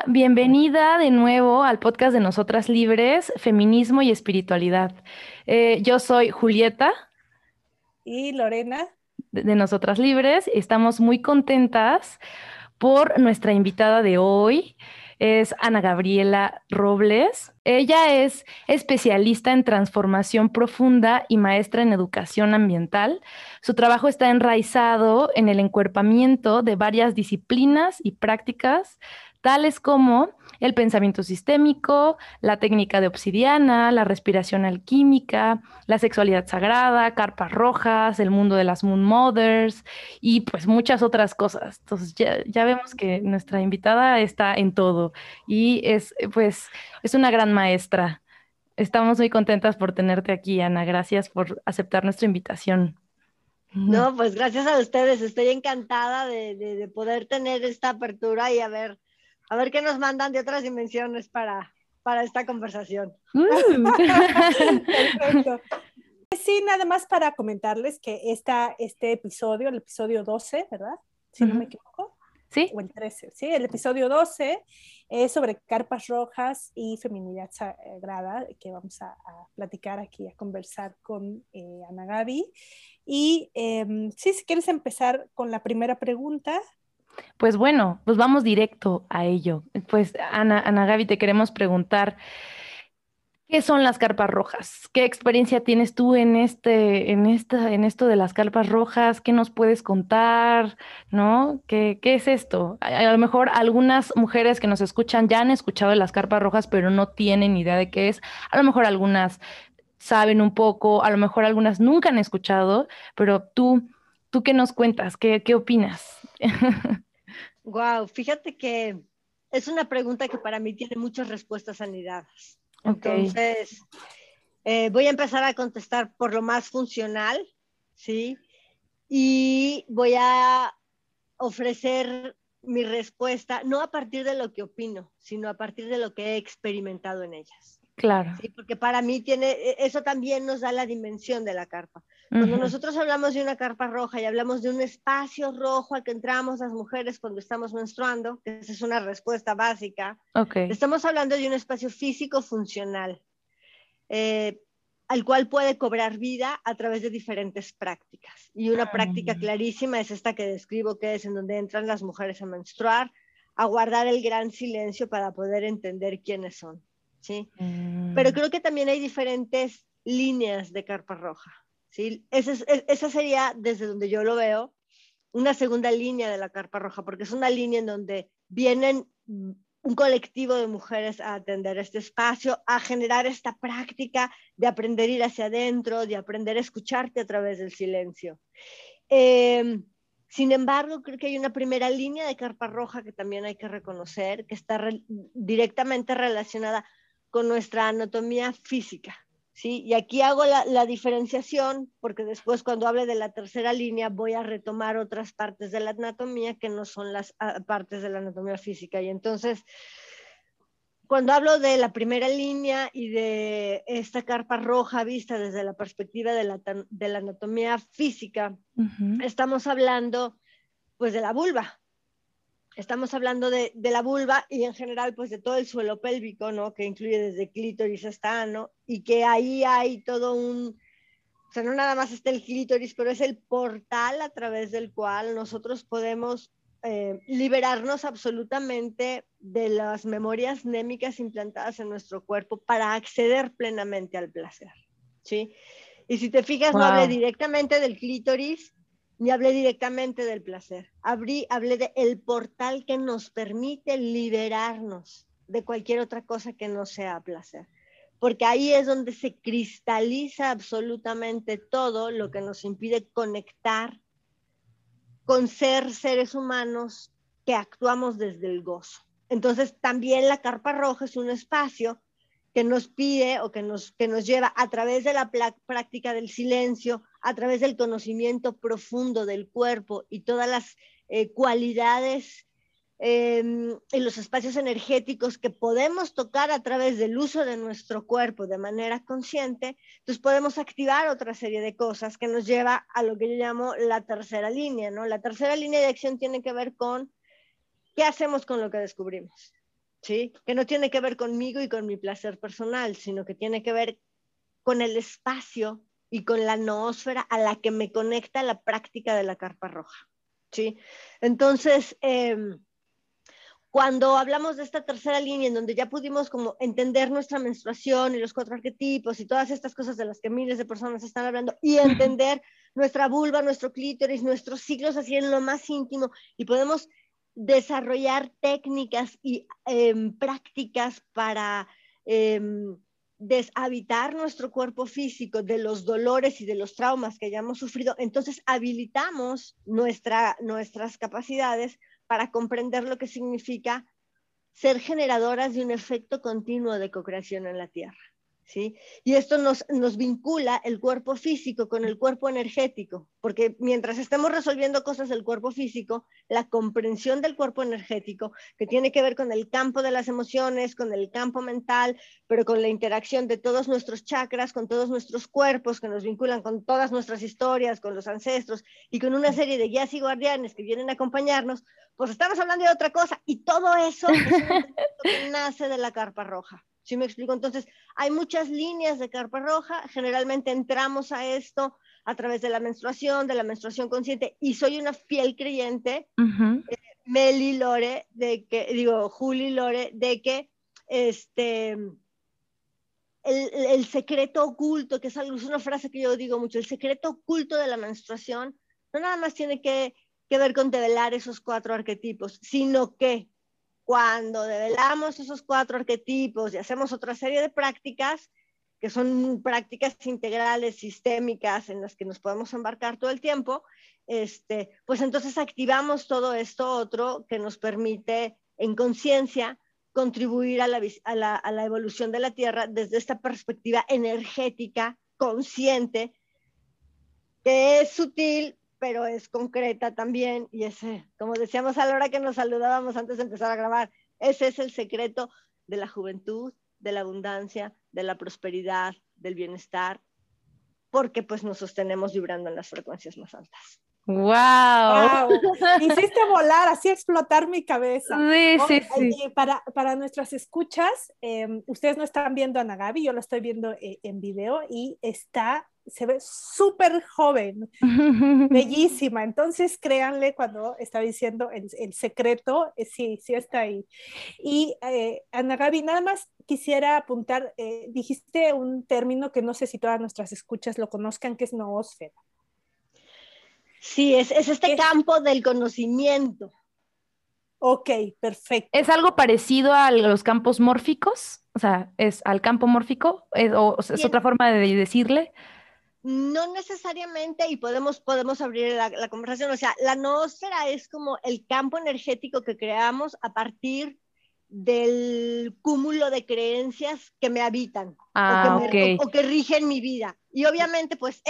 Hola, bienvenida de nuevo al podcast de Nosotras Libres, Feminismo y Espiritualidad. Eh, yo soy Julieta. Y Lorena. De, de Nosotras Libres. Estamos muy contentas por nuestra invitada de hoy es Ana Gabriela Robles. Ella es especialista en transformación profunda y maestra en educación ambiental. Su trabajo está enraizado en el encuerpamiento de varias disciplinas y prácticas tales como el pensamiento sistémico, la técnica de obsidiana, la respiración alquímica, la sexualidad sagrada, carpas rojas, el mundo de las Moon Mothers y pues muchas otras cosas. Entonces ya, vemos que nuestra invitada está en todo y es pues es una gran maestra. Estamos muy contentas por tenerte aquí, Ana. Gracias por aceptar nuestra invitación. No, pues gracias a ustedes. Estoy encantada de, de poder tener esta apertura y a ver a ver qué nos mandan de otras dimensiones para, para esta conversación. Mm. Perfecto. Sí, nada más para comentarles que esta, este episodio, el episodio 12, ¿verdad? Si no me equivoco. Sí. O el 13, sí, el episodio 12 es sobre carpas rojas y feminidad sagrada, que vamos a, platicar aquí, a conversar con eh, Ana Gaby. Y em, sí, si quieres empezar con la primera pregunta, pues bueno, pues vamos directo a ello. Pues Ana, Ana Gaby, te queremos preguntar, ¿qué son las carpas rojas? ¿Qué experiencia tienes tú en este, en esta, en esto de las carpas rojas? ¿Qué nos puedes contar? ¿No? ¿Qué, qué es esto? A, lo mejor algunas mujeres que nos escuchan ya han escuchado las carpas rojas, pero no tienen idea de qué es. A lo mejor algunas saben un poco, a lo mejor algunas nunca han escuchado, pero tú, ¿tú qué nos cuentas? ¿Qué, qué opinas? Wow, fíjate que es una pregunta que para mí tiene muchas respuestas anidadas. Entonces, eh, voy a empezar a contestar por lo más funcional, ¿sí? Y voy a ofrecer mi respuesta no a partir de lo que opino, sino a partir de lo que he experimentado en ellas. Claro. Sí, porque para mí tiene, e, eso también nos da la dimensión de la carpa. Cuando nosotros hablamos de una carpa roja y hablamos de un espacio rojo al que entramos las mujeres cuando estamos menstruando, que esa es una respuesta básica, estamos hablando de un espacio físico funcional, eh, al cual puede cobrar vida a través de diferentes prácticas. Y una práctica ah. clarísima es esta que describo, que es en donde entran las mujeres a menstruar, a guardar el gran silencio para poder entender quiénes son. ¿Sí? Pero mm. creo que también hay diferentes líneas de carpa roja, ¿sí? Esa, esa sería, desde donde yo lo veo, una segunda línea de la carpa roja, porque es una línea en donde vienen un colectivo de mujeres a atender este espacio, a generar esta práctica de aprender a ir hacia adentro, de aprender a escucharte a través del silencio. Em, sin embargo, creo que hay una primera línea de carpa roja que también hay que reconocer, que está directamente relacionada con nuestra anatomía física. ¿sí? Y aquí hago la, diferenciación porque después cuando hable de la tercera línea voy a retomar otras partes de la anatomía que no son las ah, partes de la anatomía física. Y entonces, cuando hablo de la primera línea y de esta carpa roja vista desde la perspectiva de la, de la anatomía física, estamos hablando pues de la vulva, estamos hablando de, la vulva y en general pues de todo el suelo pélvico, ¿no? Que incluye desde clítoris hasta ano y que ahí hay todo un, o sea, no nada más está el clítoris, pero es el portal a través del cual nosotros podemos eh, liberarnos absolutamente de las memorias némicas implantadas en nuestro cuerpo para acceder plenamente al placer, ¿sí? Y si te fijas, no hablé directamente del clítoris, ni hablé directamente del placer. Abrí, hablé del el portal que nos permite liberarnos de cualquier otra cosa que no sea placer. Porque ahí es donde se cristaliza absolutamente todo lo que nos impide conectar con ser seres humanos que actuamos desde el gozo. Entonces, también la carpa roja es un espacio que nos pide o que nos, que nos lleva a través de la práctica del silencio, a través del conocimiento profundo del cuerpo y todas las eh, cualidades em, en los espacios energéticos que podemos tocar a través del uso de nuestro cuerpo de manera consciente, entonces podemos activar otra serie de cosas que nos lleva a lo que yo llamo la tercera línea, ¿no? La tercera línea de acción tiene que ver con ¿qué hacemos con lo que descubrimos? ¿Sí? Que no tiene que ver conmigo y con mi placer personal, sino que tiene que ver con el espacio y con la noósfera a la que me conecta la práctica de la carpa roja. ¿sí? Entonces, em, cuando hablamos de esta tercera línea en donde ya pudimos como entender nuestra menstruación y los cuatro arquetipos y todas estas cosas de las que miles de personas están hablando y entender nuestra vulva, nuestro clítoris, nuestros ciclos así en lo más íntimo y podemos desarrollar técnicas y em, prácticas para em, deshabitar nuestro cuerpo físico de los dolores y de los traumas que hayamos sufrido, entonces habilitamos nuestra, nuestras capacidades para comprender lo que significa ser generadoras de un efecto continuo de co-creación en la Tierra. Y esto nos, nos vincula el cuerpo físico con el cuerpo energético, porque mientras estemos resolviendo cosas del cuerpo físico, la comprensión del cuerpo energético, que tiene que ver con el campo de las emociones, con el campo mental, pero con la interacción de todos nuestros chakras, con todos nuestros cuerpos, que nos vinculan con todas nuestras historias, con los ancestros y con una serie de guías y guardianes que vienen a acompañarnos, pues estamos hablando de otra cosa. Y todo eso nace de la carpa roja. ¿Sí me explico? Entonces, hay muchas líneas de carpa roja, generalmente entramos a esto a través de la menstruación, de la menstruación consciente, y soy una fiel creyente, eh, Meli Lore, de que, digo, Juli Lore, de que este, el, secreto oculto, que es una frase que yo digo mucho, el secreto oculto de la menstruación no nada más tiene que, que ver con develar esos cuatro arquetipos, sino que cuando develamos esos cuatro arquetipos y hacemos otra serie de prácticas, que son prácticas integrales, sistémicas, en las que nos podemos embarcar todo el tiempo, este, pues entonces activamos todo esto otro que nos permite en conciencia contribuir a la, a, la, a la evolución de la Tierra desde esta perspectiva energética, consciente, que es sutil, pero es concreta también y ese, como decíamos a la hora que nos saludábamos antes de empezar a grabar, ese es el secreto de la juventud, de la abundancia, de la prosperidad, del bienestar, porque pues nos sostenemos vibrando en las frecuencias más altas. ¡Wow! Hiciste volar, así explotar mi cabeza. Sí, sí, sí. Para, para nuestras escuchas, em, ustedes no están viendo a Nagabi, yo lo estoy viendo eh, en video y está se ve súper joven, bellísima. Entonces, créanle cuando está diciendo el, el secreto, eh, sí, sí está ahí. Y eh, Ana Gaby, nada más quisiera apuntar, eh, dijiste un término que no sé si todas nuestras escuchas lo conozcan, que es noósfera. Sí, es, es este campo del conocimiento. Ok, perfecto. ¿Es algo parecido a los campos mórficos? O sea, ¿es al campo mórfico? ¿O es otra forma de decirle? No necesariamente, y podemos, podemos abrir la, conversación, o sea, la noósfera es como el campo energético que creamos a partir del cúmulo de creencias que me habitan ah, o, que rigen mi vida. Y obviamente, pues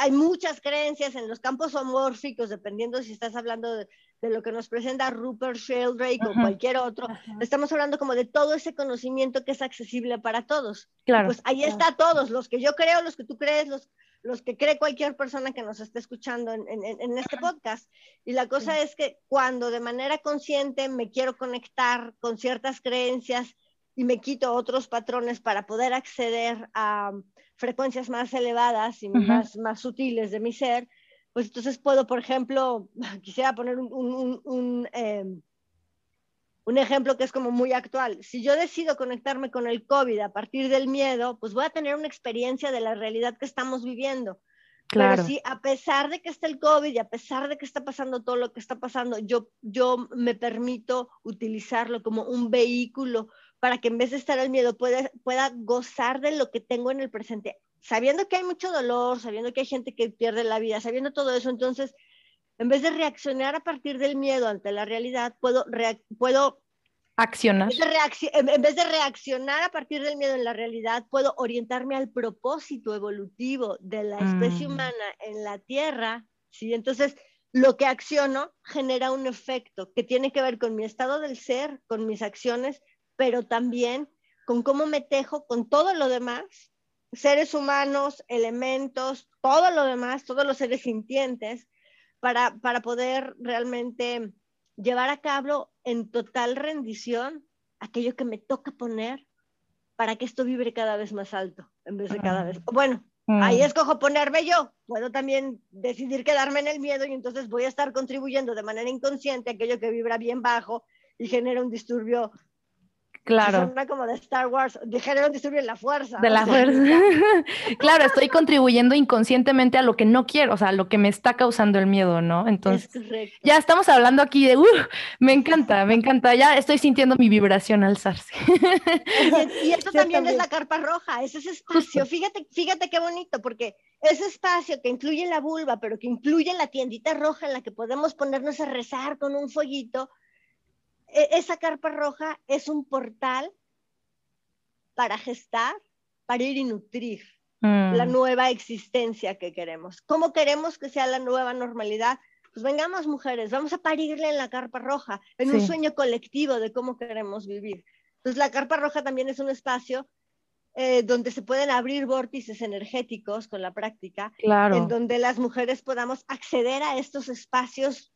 hay, muchas creencias en los campos homórficos, dependiendo si estás hablando de, lo que nos presenta Rupert Sheldrake o cualquier otro. Estamos hablando como de todo ese conocimiento que es accesible para todos. Claro. pues ahí está todos, los que yo creo, los que tú crees, los, los que cree cualquier persona que nos esté escuchando en, este podcast. Y la cosa es que cuando de manera consciente me quiero conectar con ciertas creencias y me quito otros patrones para poder acceder a frecuencias más elevadas y más, más sutiles de mi ser, pues entonces puedo, por ejemplo, quisiera poner un, em, un ejemplo que es como muy actual. Si yo decido conectarme con el COVID a partir del miedo, pues voy a tener una experiencia de la realidad que estamos viviendo. Claro. Pero si a pesar de que está el COVID y a pesar de que está pasando todo lo que está pasando, yo, yo me permito utilizarlo como un vehículo para que en vez de estar el miedo pueda, pueda gozar de lo que tengo en el presente, sabiendo que hay mucho dolor, sabiendo que hay gente que pierde la vida, sabiendo todo eso, entonces en vez de reaccionar a partir del miedo ante la realidad, puedo, puedo accionar. En vez, de reaccionar a partir del miedo en la realidad, puedo orientarme al propósito evolutivo de la especie mm. humana en la Tierra. ¿sí? Entonces, lo que acciono genera un efecto que tiene que ver con mi estado del ser, con mis acciones, pero también con cómo me tejo con todo lo demás, seres humanos, elementos, todo lo demás, todos los seres sintientes, para, poder realmente llevar a cabo en total rendición aquello que me toca poner para que esto vibre cada vez más alto en vez de cada vez. Bueno, ahí mm. escojo ponerme yo. Puedo también decidir quedarme en el miedo y entonces voy a estar contribuyendo de manera inconsciente aquello que vibra bien bajo y genera un disturbio Claro. como de Star Wars, dijeron distribuir la fuerza. De la fuerza. claro, estoy contribuyendo inconscientemente a lo que no quiero, o sea, a lo que me está causando el miedo, ¿no? Entonces, ya estamos hablando aquí de, uh, me encanta, me encanta, ya estoy sintiendo mi vibración alzarse. y, esto también, es la carpa roja, es ese espacio, fíjate, fíjate qué bonito, porque ese espacio que incluye la vulva, pero que incluye la tiendita roja en la que podemos ponernos a rezar con un fueguito, e, esa carpa roja es un portal para gestar, para ir y nutrir la mm. nueva existencia que queremos. ¿Cómo queremos que sea la nueva normalidad? Pues vengamos mujeres, vamos a parirle en la carpa roja, en un sueño colectivo de cómo queremos vivir. Entonces la carpa roja también es un espacio eh, donde se pueden abrir vórtices energéticos con la práctica, en donde las mujeres podamos acceder a estos espacios,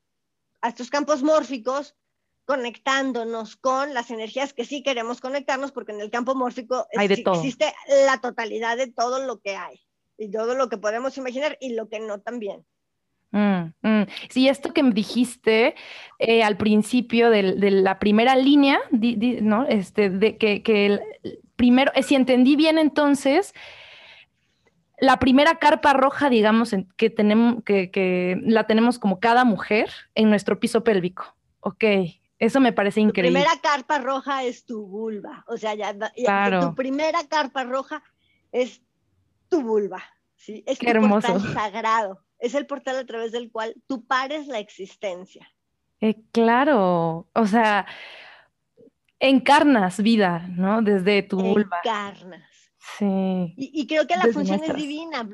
a estos campos mórficos conectándonos con las energías que sí queremos conectarnos, porque en el campo mórfico existe la totalidad de todo lo que hay y todo lo que podemos imaginar y lo que no también. Mm, mm. Sí, esto que me dijiste eh, al principio de, la primera línea, ¿no? Este, de que, que primero, eh, si entendí bien entonces, la primera carpa roja, digamos, que, tenemos, que, que la tenemos como cada mujer en nuestro piso pélvico. Ok, eso me parece increíble. Tu primera carpa roja es tu vulva. O sea, ya, tu primera carpa roja es tu vulva. ¿sí? Es Qué tu portal sagrado. Es el portal a través del cual tú pares la existencia. Eh, claro. O sea, encarnas vida, ¿no? Desde tu vulva. Encarnas. Sí. Y, creo que la función es divina,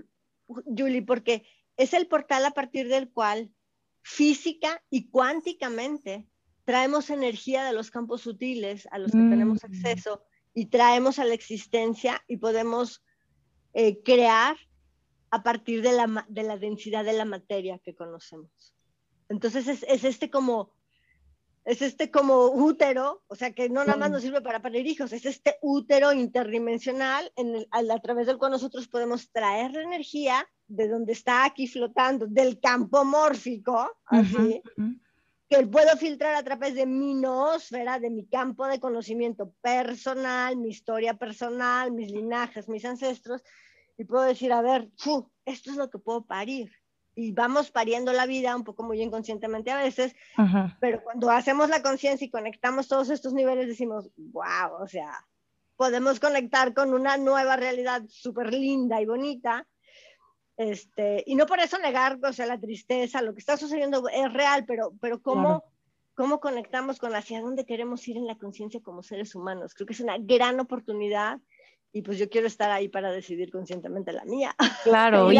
Julie, porque es el portal a partir del cual física y cuánticamente traemos energía de los campos sutiles a los que tenemos mm. acceso y traemos a la existencia y podemos eh, crear a partir de la, de la, densidad de la materia que conocemos. Entonces es, es, este como es este como útero, o sea que no nada más nos sirve para parir hijos, es este útero interdimensional en el, a, través del cual nosotros podemos traer la energía de donde está aquí flotando, del campo mórfico, así, que puedo filtrar a través de mi noosfera, de mi campo de conocimiento personal, mi historia personal, mis linajes, mis ancestros, y puedo decir, a ver, esto es lo que puedo parir. Y vamos pariendo la vida un poco muy inconscientemente a veces, pero cuando hacemos la conciencia y conectamos todos estos niveles, decimos, wow, o sea, podemos conectar con una nueva realidad súper linda y bonita este, y no por eso negar, o sea, la tristeza, lo que está sucediendo es real, pero, pero cómo, cómo conectamos con hacia dónde queremos ir en la conciencia como seres humanos. Creo que es una gran oportunidad y pues yo quiero estar ahí para decidir conscientemente la mía. Claro, y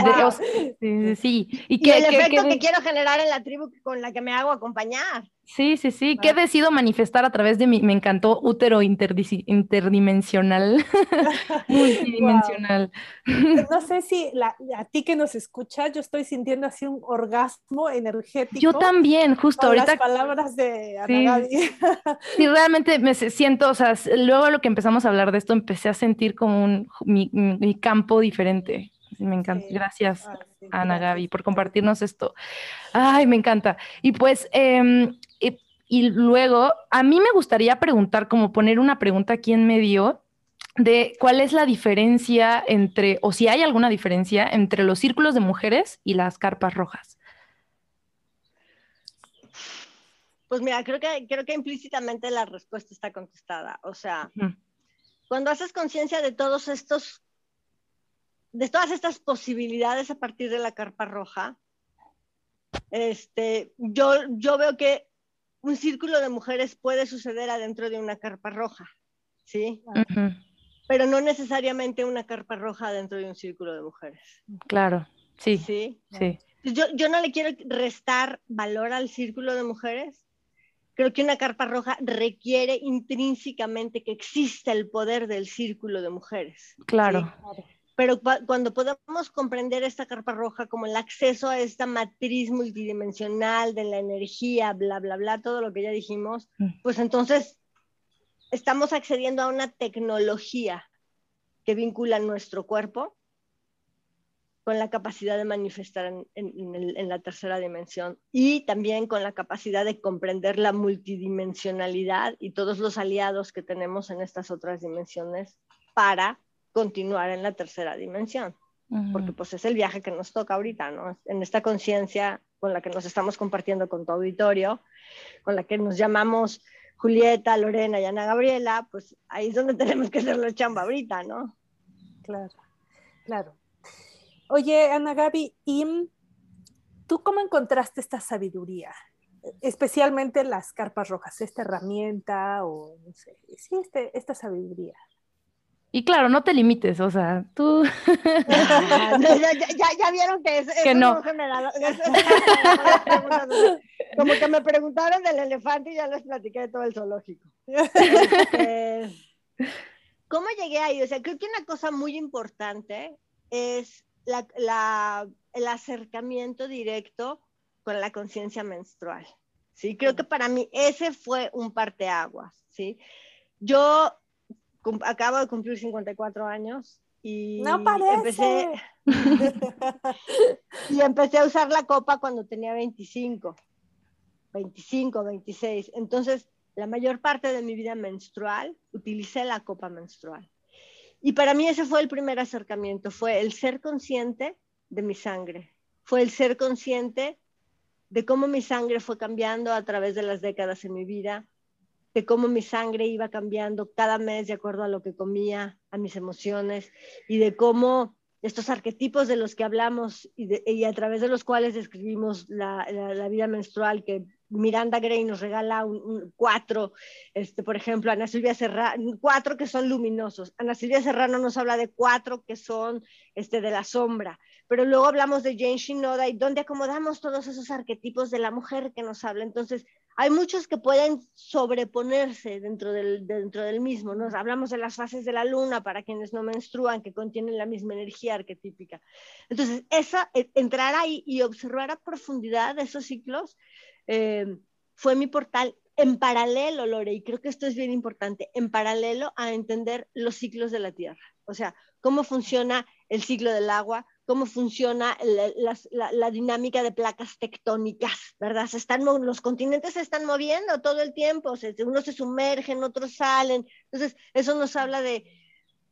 sí, sí, Y, que, el efecto que quiero generar en la tribu con la que me hago acompañar. Sí, sí, sí. ¿Qué decido manifestar a través de mi, me encantó, útero interdimensional, multidimensional? No sé si a ti que nos escuchas, yo estoy sintiendo así un orgasmo energético. Yo también, justo ahorita. Las palabras de sí, sí, realmente me siento, o sea, luego lo que empezamos a hablar de esto, empecé a sentir como un, mi, mi campo diferente. Me encanta. Gracias, Ana Gaby, por compartirnos esto. Ay, me encanta. Y pues, em, y, luego, a mí me gustaría preguntar, como poner una pregunta aquí en medio de cuál es la diferencia entre, o si hay alguna diferencia entre los círculos de mujeres y las carpas rojas. Pues mira, creo que, creo que implícitamente la respuesta está contestada. O sea, cuando haces conciencia de todos estos de todas estas posibilidades a partir de la carpa roja, este, yo, yo veo que un círculo de mujeres puede suceder adentro de una carpa roja, ¿sí? Pero no necesariamente una carpa roja dentro de un círculo de mujeres. Claro, sí. Sí. sí. Yo, yo no le quiero restar valor al círculo de mujeres. Creo que una carpa roja requiere intrínsecamente que exista el poder del círculo de mujeres. Claro pero cuando podamos comprender esta carpa roja como el acceso a esta matriz multidimensional de la energía, bla, bla, bla, todo lo que ya dijimos, mm. pues entonces estamos accediendo a una tecnología que vincula nuestro cuerpo con la capacidad de manifestar en, la tercera dimensión y también con la capacidad de comprender la multidimensionalidad y todos los aliados que tenemos en estas otras dimensiones para continuar en la tercera dimensión. Porque pues es el viaje que nos toca ahorita, ¿no? En esta conciencia con la que nos estamos compartiendo con tu auditorio, con la que nos llamamos Julieta, Lorena y Ana Gabriela, pues ahí es donde tenemos que hacer la chamba ahorita, ¿no? Claro, claro. Oye, Ana Gaby, ¿y tú cómo encontraste esta sabiduría? Especialmente las carpas rojas, esta herramienta o no sé, sí, este, esta sabiduría. Y claro, no te limites, o sea, tú... ya, vieron que es, que no. como que me preguntaron del elefante y ya les platiqué de todo el zoológico. Este, ¿Cómo llegué ahí? O sea, creo que una cosa muy importante es el acercamiento directo con la conciencia menstrual. ¿sí? Creo que para mí ese fue un parteaguas. ¿sí? Yo acabo de cumplir 54 años y no empecé y empecé a usar la copa cuando tenía 25, 25, 26. Entonces, la mayor parte de mi vida menstrual utilicé la copa menstrual. Y para mí ese fue el primer acercamiento, fue el ser consciente de mi sangre, fue el ser consciente de cómo mi sangre fue cambiando a través de las décadas en mi vida, de cómo mi sangre iba cambiando cada mes de acuerdo a lo que comía, a mis emociones, y de cómo estos arquetipos de los que hablamos y, a través de los cuales describimos la, la vida menstrual, que Miranda Gray nos regala un, cuatro, este, por ejemplo, Ana Silvia Serrano, cuatro que son luminosos. Ana Silvia Serrano nos habla de cuatro que son este, de la sombra, pero luego hablamos de Jane Shinoda y donde acomodamos todos esos arquetipos de la mujer que nos habla. Entonces, hay muchos que pueden sobreponerse dentro del, dentro del mismo. Nos hablamos de las fases de la luna para quienes no menstruan, que contienen la misma energía arquetípica. Entonces, esa, e, entrar ahí y observar a profundidad esos ciclos eh, fue mi portal en paralelo, Lore, y creo que esto es bien importante, en paralelo a entender los ciclos de la Tierra. O sea, cómo funciona el ciclo del agua, cómo funciona la, dinámica de placas tectónicas, ¿verdad? Se están, los continentes se están moviendo todo el tiempo, unos se sumergen, otros salen. Entonces, eso nos habla de,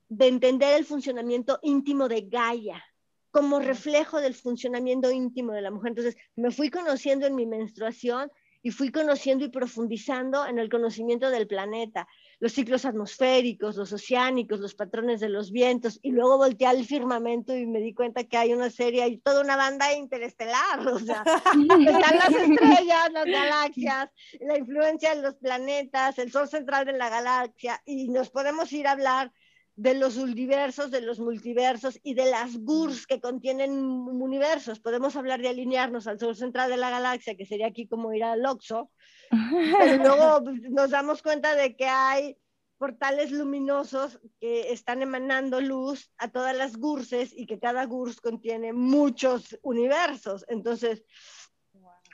de entender el funcionamiento íntimo de Gaia, como reflejo del funcionamiento íntimo de la mujer. Entonces, me fui conociendo en mi menstruación y fui conociendo y profundizando en el conocimiento del planeta, los ciclos atmosféricos, los oceánicos, los patrones de los vientos, y luego volteé al firmamento y me di cuenta que hay una serie, hay toda una banda interestelar, o sea, están las estrellas, las galaxias, la influencia de los planetas, el sol central de la galaxia, y nos podemos ir a hablar de los universos, de los multiversos y de las GURS que contienen universos. Podemos hablar de alinearnos al sol central de la galaxia, que sería aquí como ir al Oxo, pero luego nos damos cuenta de que hay portales luminosos que están emanando luz a todas las GURSes y que cada GURS contiene muchos universos. Entonces,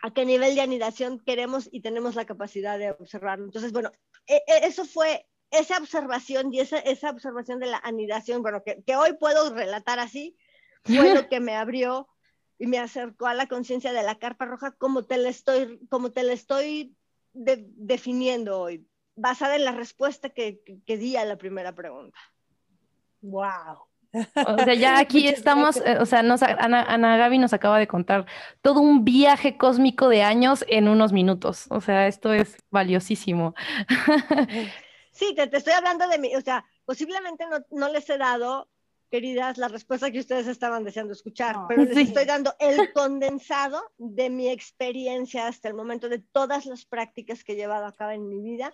¿a qué nivel de anidación queremos y tenemos la capacidad de observarlo? Entonces, bueno, e, e, eso fue esa observación y esa, esa observación de la anidación, bueno, que, que, hoy puedo relatar así, fue lo que me abrió y me acercó a la conciencia de la carpa roja como te la estoy, como te la estoy definiendo hoy, basada en la respuesta que, que, di a la primera pregunta. ¡Wow! O sea, ya aquí estamos, eh, o sea, nos, Ana, Ana, Gaby nos acaba de contar todo un viaje cósmico de años en unos minutos. O sea, esto es valiosísimo. Sí, te, estoy hablando de mí, o sea, posiblemente no, no, les he dado, queridas, la respuesta que ustedes estaban deseando escuchar, pero les estoy dando el condensado de mi experiencia hasta el momento, de todas las prácticas que he llevado a cabo en mi vida.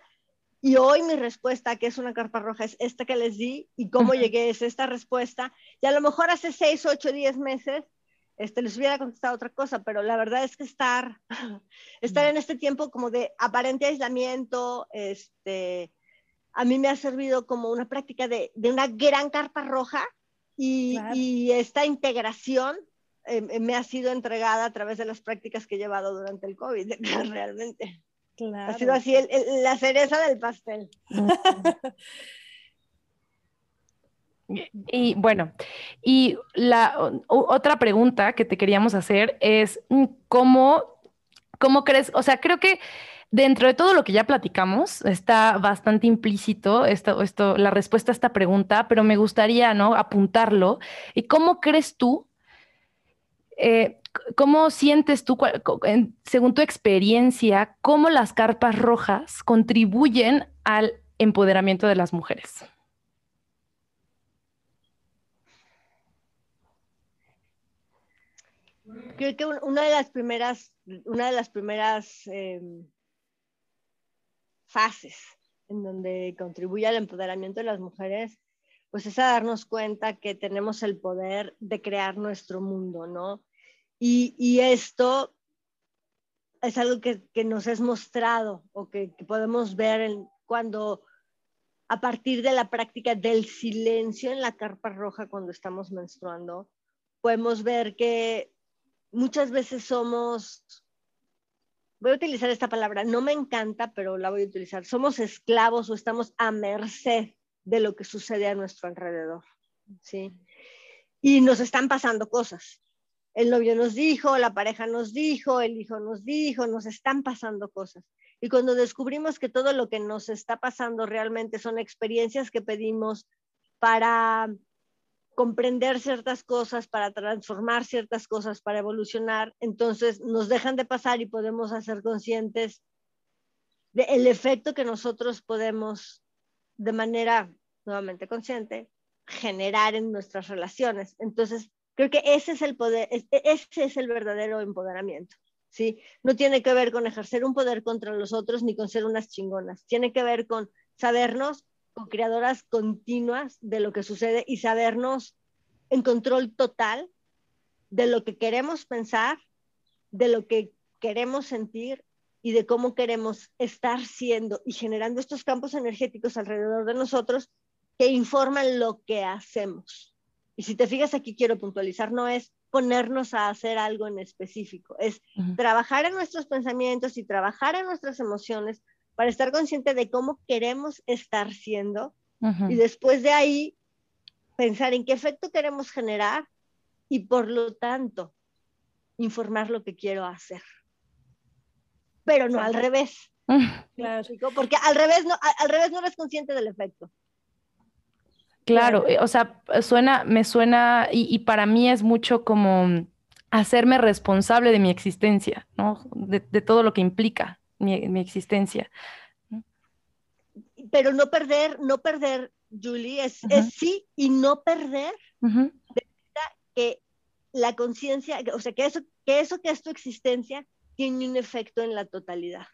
Y hoy mi respuesta, que es una carpa roja, es esta que les di y cómo llegué es esta respuesta. Y a lo mejor hace seis, ocho, diez meses este, les hubiera contestado otra cosa, pero la verdad es que estar, estar en este tiempo como de aparente aislamiento, este, a mí me ha servido como una práctica de, una gran carpa roja y, esta integración eh, me ha sido entregada a través de las prácticas que he llevado durante el COVID, realmente. Ha sido así la cereza del pastel. Y bueno, y la otra pregunta que te queríamos hacer es mm, cómo, cómo crees, o sea, creo que dentro de todo lo que ya platicamos está bastante implícito esto, la respuesta a esta pregunta, pero me gustaría. Apuntarlo. ¿Y cómo crees tú? Eh, ¿Cómo sientes tú, según tu experiencia, cómo las carpas rojas contribuyen al empoderamiento de las mujeres? creo que una de las primeras, una de las primeras em, fases en donde contribuye al empoderamiento de las mujeres, pues es a darnos cuenta que tenemos el poder de crear nuestro mundo, ¿no? Y, esto es algo que, nos es mostrado o que, podemos ver cuando a partir de la práctica del silencio en la carpa roja cuando estamos menstruando, podemos ver que muchas veces somos, voy a utilizar esta palabra, no me encanta, pero la voy a utilizar, somos esclavos o estamos a merced de lo que sucede a nuestro alrededor, ¿sí? Y nos están pasando cosas. El novio nos dijo, la pareja nos dijo, el hijo nos dijo, nos están pasando cosas. Y cuando descubrimos que todo lo que nos está pasando realmente son experiencias que pedimos para comprender ciertas cosas, para transformar ciertas cosas, para evolucionar, entonces nos dejan de pasar y podemos hacer conscientes del efecto que nosotros podemos de manera nuevamente consciente generar en nuestras relaciones. Entonces, creo que ese es el poder, ese es el verdadero empoderamiento. ¿sí? No tiene que ver con ejercer un poder contra los otros ni con ser unas chingonas. Tiene que ver con sabernos co-creadoras continuas de lo que sucede y sabernos en control total de lo que queremos pensar, de lo que queremos sentir y de cómo queremos estar siendo y generando estos campos energéticos alrededor de nosotros que informan lo que hacemos. Y si te fijas aquí quiero puntualizar, no es ponernos a hacer algo en específico, es trabajar en nuestros pensamientos y trabajar en nuestras emociones para estar consciente de cómo queremos estar siendo y después de ahí pensar en qué efecto queremos generar y por lo tanto informar lo que quiero hacer. Pero no al revés. Porque al revés no, al revés no eres consciente del efecto. Claro, o sea, suena, me suena, y, para mí es mucho como hacerme responsable de mi existencia, ¿no? De, todo lo que implica mi, existencia. Pero no perder, no perder, Julie, es, sí y no perder que la conciencia, o sea, que eso, que eso que es tu existencia tiene un efecto en la totalidad.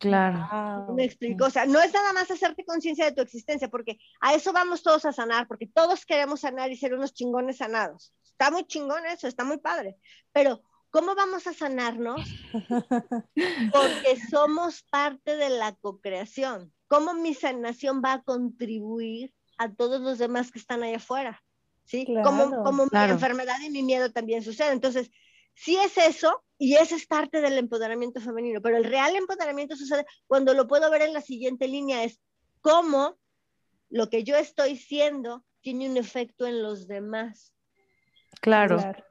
Claro. Me explico, o sea, no es nada más hacerte conciencia de tu existencia, porque a eso vamos todos a sanar, porque todos queremos sanar y ser unos chingones sanados. Está muy chingón eso, está muy padre, pero ¿Cómo vamos a sanarnos? Porque somos parte de la co-creación. ¿Cómo mi sanación va a contribuir a todos los demás que están allá afuera? ¿Sí? como, como mi enfermedad y mi miedo también sucede. Entonces, sí es eso, y ese es parte del empoderamiento femenino, pero el real empoderamiento sucede cuando lo puedo ver en la siguiente línea, es cómo lo que yo estoy siendo tiene un efecto en los demás. Claro. claro.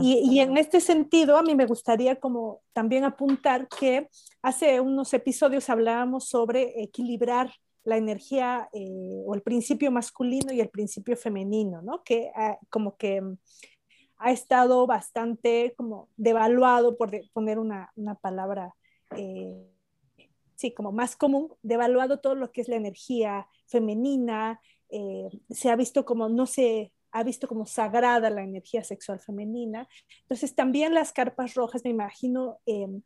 Y, en este sentido, a mí me gustaría como también apuntar que hace unos episodios hablábamos sobre equilibrar la energía eh, o el principio masculino y el principio femenino, ¿no? Que ah, como que ha estado bastante como devaluado, por poner una, palabra, eh, sí, como más común, devaluado todo lo que es la energía femenina, eh, se ha visto como no se ha visto como sagrada la energía sexual femenina. Entonces también las carpas rojas, me imagino, em,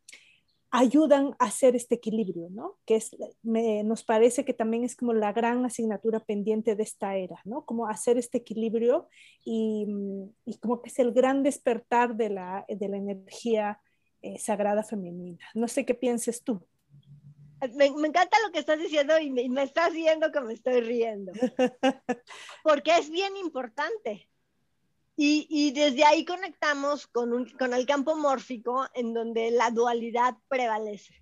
ayudan a hacer este equilibrio, ¿no? Que es, nos parece que también es como la gran asignatura pendiente de esta era, ¿no? Como hacer este equilibrio y, como que es el gran despertar de la, de la energía eh, sagrada femenina. No sé qué pienses tú. Me, encanta lo que estás diciendo y me, estás viendo que me estoy riendo. Porque es bien importante. Y, desde ahí conectamos con, con el campo mórfico en donde la dualidad prevalece.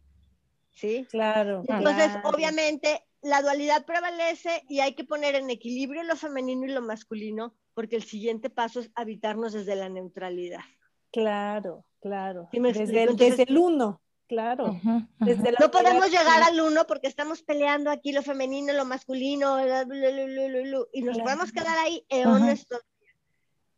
¿Sí? Claro. Entonces, obviamente, la dualidad prevalece y hay que poner en equilibrio lo femenino y lo masculino, porque el siguiente paso es habitarnos desde la neutralidad. Claro, claro. desde, el, desde, el, uno, claro. no podemos llegar al uno porque estamos peleando aquí lo femenino, lo masculino, y nos podemos quedar ahí eones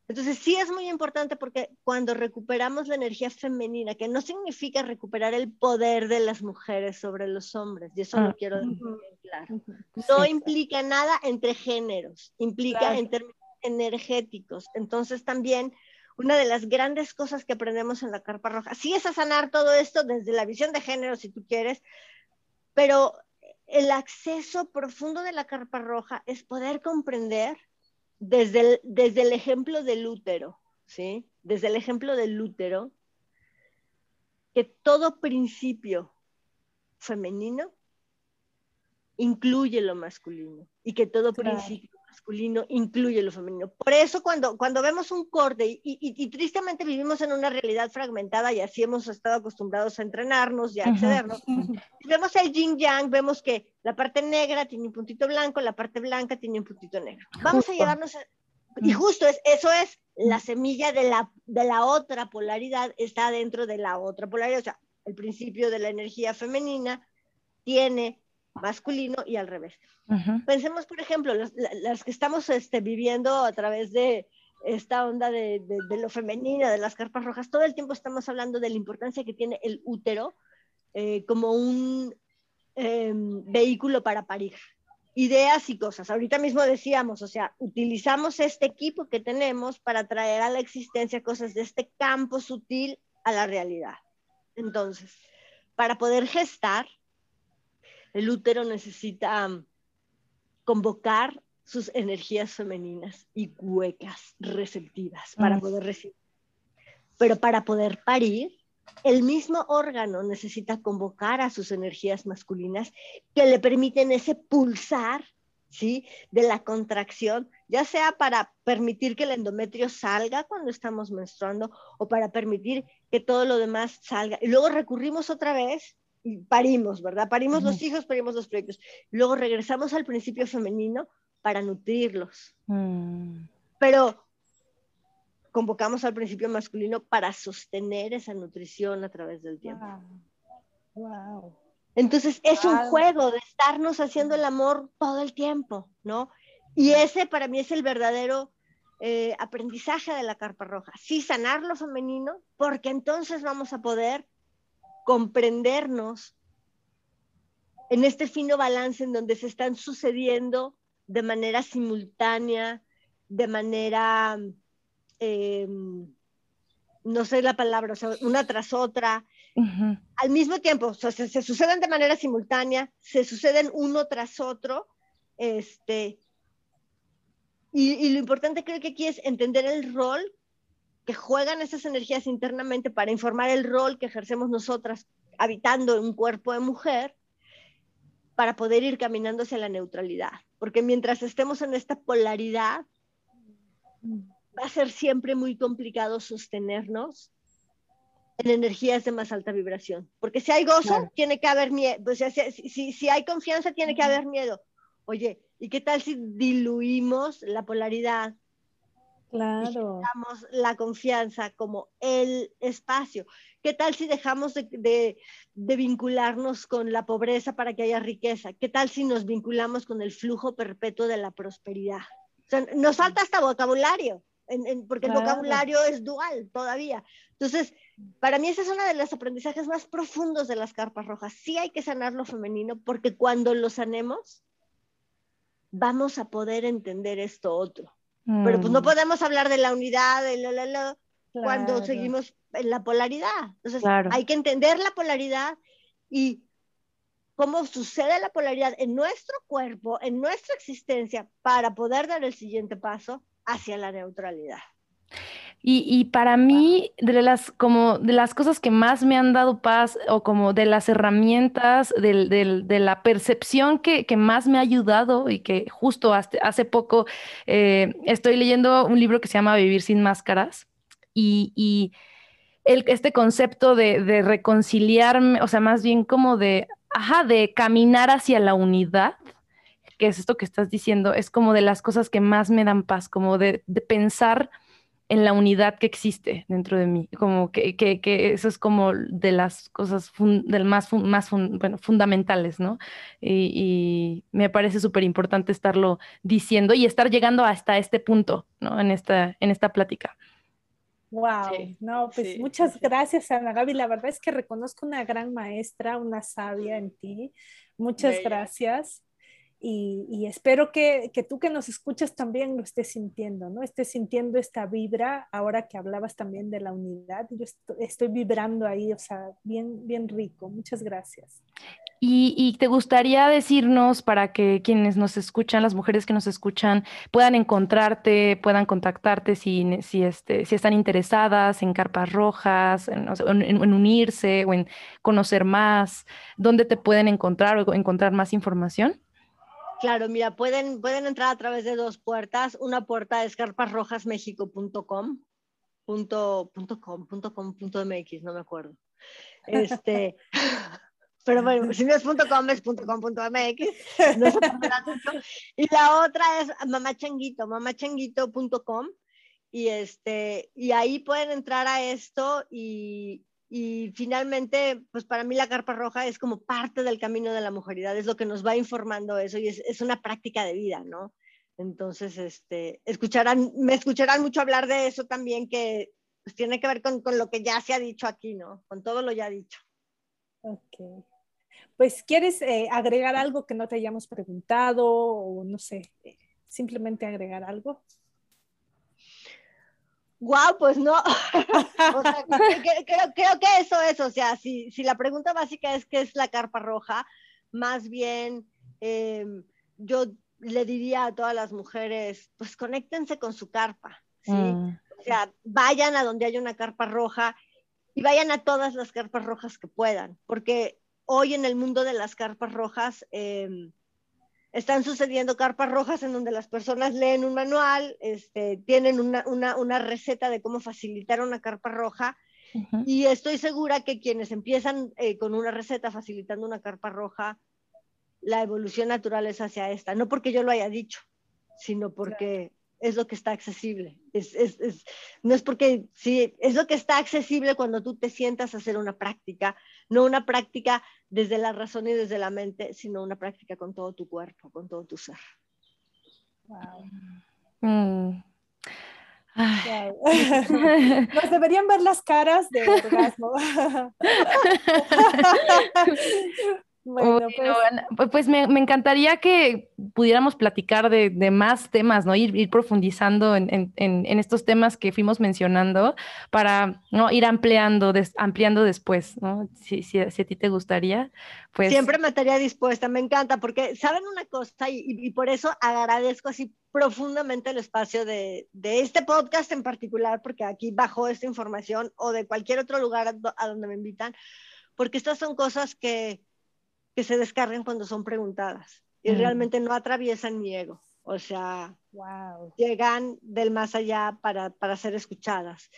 entonces sí es muy importante porque cuando recuperamos la energía femenina, que no significa recuperar el poder de las mujeres sobre los hombres, y eso lo ah, quiero decir bien claro, no implica nada entre géneros, implica en términos energéticos. Entonces también una de las grandes cosas que aprendemos en la carpa roja, sí es a sanar todo esto desde la visión de género, si tú quieres, pero el acceso profundo de la carpa roja es poder comprender desde el, desde el ejemplo del útero, ¿sí? Desde el ejemplo del útero, que todo principio femenino incluye lo masculino y que todo principio masculino incluye lo femenino. Por eso cuando, cuando vemos un corte y, y, tristemente vivimos en una realidad fragmentada y así hemos estado acostumbrados a entrenarnos y a accedernos, vemos el yin yang, vemos que la parte negra tiene un puntito blanco, la parte blanca tiene un puntito negro. Vamos a llevarnos, y justo es, eso es la semilla de la, de la otra polaridad, está dentro de la otra polaridad, o sea, el principio de la energía femenina tiene masculino y al revés. Pensemos, por ejemplo, las, que estamos este, viviendo a través de esta onda de, lo femenino, de las carpas rojas, todo el tiempo estamos hablando de la importancia que tiene el útero eh, como un em, vehículo para parir ideas y cosas. Ahorita mismo decíamos, o sea, utilizamos este equipo que tenemos para traer a la existencia cosas de este campo sutil a la realidad. Entonces, para poder gestar, el útero necesita um, convocar sus energías femeninas y huecas, receptivas, para mm. poder recibir. Pero para poder parir, el mismo órgano necesita convocar a sus energías masculinas que le permiten ese pulsar, ¿sí? De la contracción, ya sea para permitir que el endometrio salga cuando estamos menstruando o para permitir que todo lo demás salga. Y luego recurrimos otra vez parimos, ¿verdad? Parimos los hijos, parimos los proyectos. Luego regresamos al principio femenino para nutrirlos. Mm. Pero convocamos al principio masculino para sostener esa nutrición a través del tiempo. Wow. Entonces es un juego de estarnos haciendo el amor todo el tiempo, ¿no? Y ese para mí es el verdadero eh, aprendizaje de la carpa roja. Sí, sanar lo femenino, porque entonces vamos a poder comprendernos en este fino balance en donde se están sucediendo de manera simultánea, de manera, em, no sé la palabra, una tras otra, al mismo tiempo, se, suceden de manera simultánea, se suceden uno tras otro, este, y, y, lo importante creo que aquí es entender el rol que juegan esas energías internamente para informar el rol que ejercemos nosotras habitando en un cuerpo de mujer para poder ir caminando hacia la neutralidad. Porque mientras estemos en esta polaridad, va a ser siempre muy complicado sostenernos en energías de más alta vibración. Porque si hay gozo, tiene que haber miedo. Pues, si, si, hay confianza, tiene que haber miedo. Oye, ¿y qué tal si diluimos la polaridad Claro. Damos la confianza como el espacio. ¿Qué tal si dejamos de, vincularnos con la pobreza para que haya riqueza? ¿Qué tal si nos vinculamos con el flujo perpetuo de la prosperidad? nos falta hasta vocabulario, porque el vocabulario es dual todavía. Entonces, para mí ese es uno de los aprendizajes más profundos de las carpas rojas. Sí hay que sanar lo femenino porque cuando lo sanemos, vamos a poder entender esto otro. Pero pues no mm. podemos hablar de la unidad, de la, cuando seguimos en la polaridad. Entonces hay que entender la polaridad y cómo sucede la polaridad en nuestro cuerpo, en nuestra existencia, para poder dar el siguiente paso hacia la neutralidad. Y, para mí, de las, como de las cosas que más me han dado paz o como de las herramientas, de la percepción que, más me ha ayudado y que justo hace, hace poco eh, estoy leyendo un libro que se llama Vivir sin máscaras y, el, este concepto de, de, reconciliarme, o sea, más bien como de, ajá, de caminar hacia la unidad, que es esto que estás diciendo, es como de las cosas que más me dan paz, como de, de pensar en la unidad que existe dentro de mí, como que, que, que eso es como de las cosas del más, más bueno, fundamentales, ¿no? Y, me parece súper importante estarlo diciendo y estar llegando hasta este punto, ¿no? En esta, en esta plática. Wow, no, pues muchas gracias, Ana Gaby. La verdad es que reconozco una gran maestra, una sabia en ti. Muchas gracias. Y, espero que, que, tú que nos escuchas también lo estés sintiendo, ¿no? Estés sintiendo esta vibra, ahora que hablabas también de la unidad, yo estoy, vibrando ahí, o sea, bien, bien rico. Muchas gracias. Y, te gustaría decirnos para que quienes nos escuchan, las mujeres que nos escuchan, puedan encontrarte, puedan contactarte si, si, este, si están interesadas en carpas rojas, en, en, unirse o en conocer más, ¿dónde te pueden encontrar o encontrar más información? Claro, mira, pueden, pueden entrar a través de dos puertas. Una puerta es carpasrojasmexico.com, punto, punto com, punto com, punto mx, no me acuerdo. Este, pero bueno, si no es punto .com, es punto .com, punto .mx. No y la otra es mamachanguito, mamachanguito.com. Y, este, y ahí pueden entrar a esto y, y finalmente, pues para mí la carpa roja es como parte del camino de la mujeridad, es lo que nos va informando eso y es, es una práctica de vida, ¿no? Entonces, este, escucharán, me escucharán mucho hablar de eso también, que pues, tiene que ver con, con, lo que ya se ha dicho aquí, ¿no? Con todo lo ya dicho. Ok. Pues, ¿quieres eh, agregar algo que no te hayamos preguntado o no sé, simplemente agregar algo? Guau, pues no. o sea, creo, que eso es, o sea, si, si, la pregunta básica es qué es la carpa roja, más bien em, yo le diría a todas las mujeres, pues conéctense con su carpa, ¿sí? Mm. O sea, vayan a donde haya una carpa roja y vayan a todas las carpas rojas que puedan, porque hoy en el mundo de las carpas rojas, eh, están sucediendo carpas rojas en donde las personas leen un manual, este, tienen una, una, una, receta de cómo facilitar una carpa roja. Y estoy segura que quienes empiezan eh, con una receta facilitando una carpa roja, la evolución natural es hacia esta. No porque yo lo haya dicho, sino porque es lo que está accesible. Es, es, es, no es porque, sí, es lo que está accesible cuando tú te sientas a hacer una práctica, no una práctica desde la razón y desde la mente, sino una práctica con todo tu cuerpo, con todo tu ser. Wow. Mm. Nos deberían ver las caras de orgasmo. Bueno, pues, pues me, encantaría que pudiéramos platicar de, más temas, ¿no? Ir, profundizando en, estos temas que fuimos mencionando para ¿no? ir ampliando, ampliando después, ¿no? Si, si, a ti te gustaría, pues... Siempre me estaría dispuesta, me encanta, porque saben una cosa y, por eso agradezco así profundamente el espacio de, de, este podcast en particular, porque aquí bajo esta información o de cualquier otro lugar a donde me invitan, porque estas son cosas que que se descarguen cuando son preguntadas y mm. realmente no atraviesan mi ego. O sea, wow. llegan del más allá para, para ser escuchadas.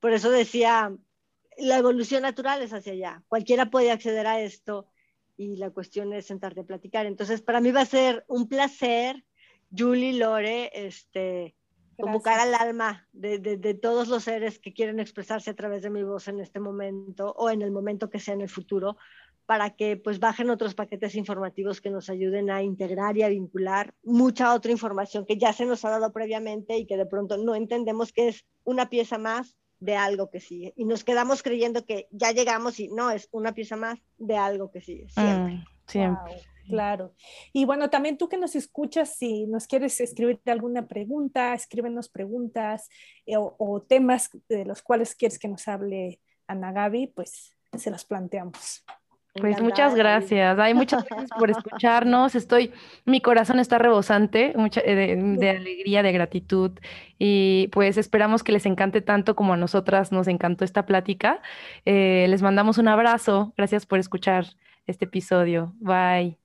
Por eso decía, la evolución natural es hacia allá. Cualquiera puede acceder a esto y la cuestión es sentarte a platicar. Entonces, para mí va a ser un placer, Julie, Lore, este, convocar al alma de, de, de, todos los seres que quieren expresarse a través de mi voz en este momento o en el momento que sea en el futuro, para que pues bajen otros paquetes informativos que nos ayuden a integrar y a vincular mucha otra información que ya se nos ha dado previamente y que de pronto no entendemos que es una pieza más de algo que sigue. Y nos quedamos creyendo que ya llegamos y no, es una pieza más de algo que sigue. Mm, siempre. claro. Y bueno, también tú que nos escuchas, si nos quieres escribir alguna pregunta, escríbenos preguntas eh, o, o, temas de los cuales quieres que nos hable Ana Gaby, pues se los planteamos. Pues muchas gracias. Hay muchas gracias por escucharnos. Estoy, mi corazón está rebosante mucha, eh, de, alegría, de gratitud. Y pues esperamos que les encante tanto como a nosotras nos encantó esta plática. Eh, les mandamos un abrazo. Gracias por escuchar este episodio. Bye.